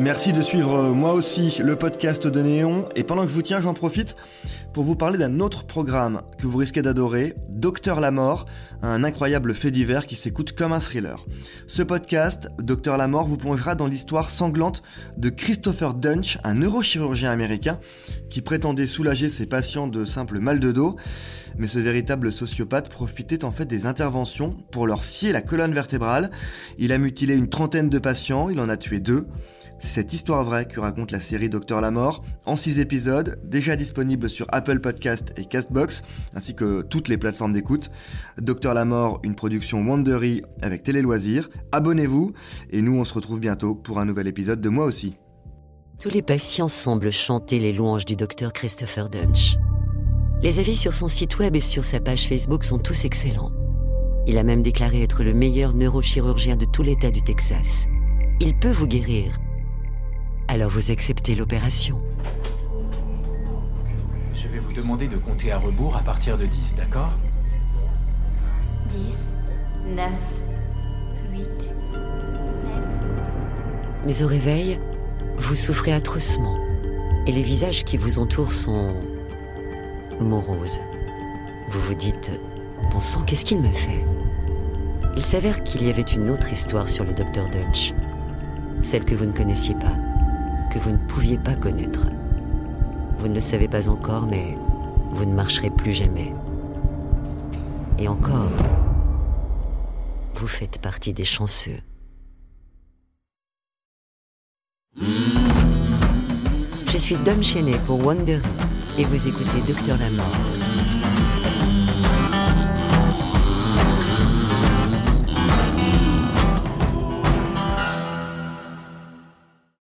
Merci de suivre euh, moi aussi le podcast de Néon. Et pendant que je vous tiens j'en profite pour vous parler d'un autre programme que vous risquez d'adorer, Docteur la mort, un incroyable fait divers qui s'écoute comme un thriller. Ce podcast, Docteur la mort, vous plongera dans l'histoire sanglante de Christopher Dunch, un neurochirurgien américain qui prétendait soulager ses patients de simples mal de dos, mais ce véritable sociopathe profitait en fait des interventions pour leur scier la colonne vertébrale. Il a mutilé une trentaine de patients, il en a tué deux. C'est cette histoire vraie que raconte la série Docteur la Mort, en 6 épisodes, déjà disponible sur Apple Podcast et Castbox, ainsi que toutes les plateformes d'écoute. Docteur la Mort, une production Wandery avec Télé Loisirs. Abonnez-vous, et nous on se retrouve bientôt pour un nouvel épisode de Moi aussi. Tous les patients semblent chanter les louanges du docteur Christopher Dunch. Les avis sur son site web et sur sa page Facebook sont tous excellents. Il a même déclaré être le meilleur neurochirurgien de tout l'État du Texas. Il peut vous guérir alors vous acceptez l'opération. Je vais vous demander de compter à rebours à partir de 10, d'accord 10, 9, 8, 7. Mais au réveil, vous souffrez atrocement. Et les visages qui vous entourent sont moroses. Vous vous dites, bon sang, qu'est-ce qu'il me fait? Il s'avère qu'il y avait une autre histoire sur le docteur Dunch. Celle que vous ne connaissiez pas que vous ne pouviez pas connaître. Vous ne le savez pas encore, mais vous ne marcherez plus jamais. Et encore, vous faites partie des chanceux. Je suis Dom Chenet pour Wonder et vous écoutez Docteur la Mort.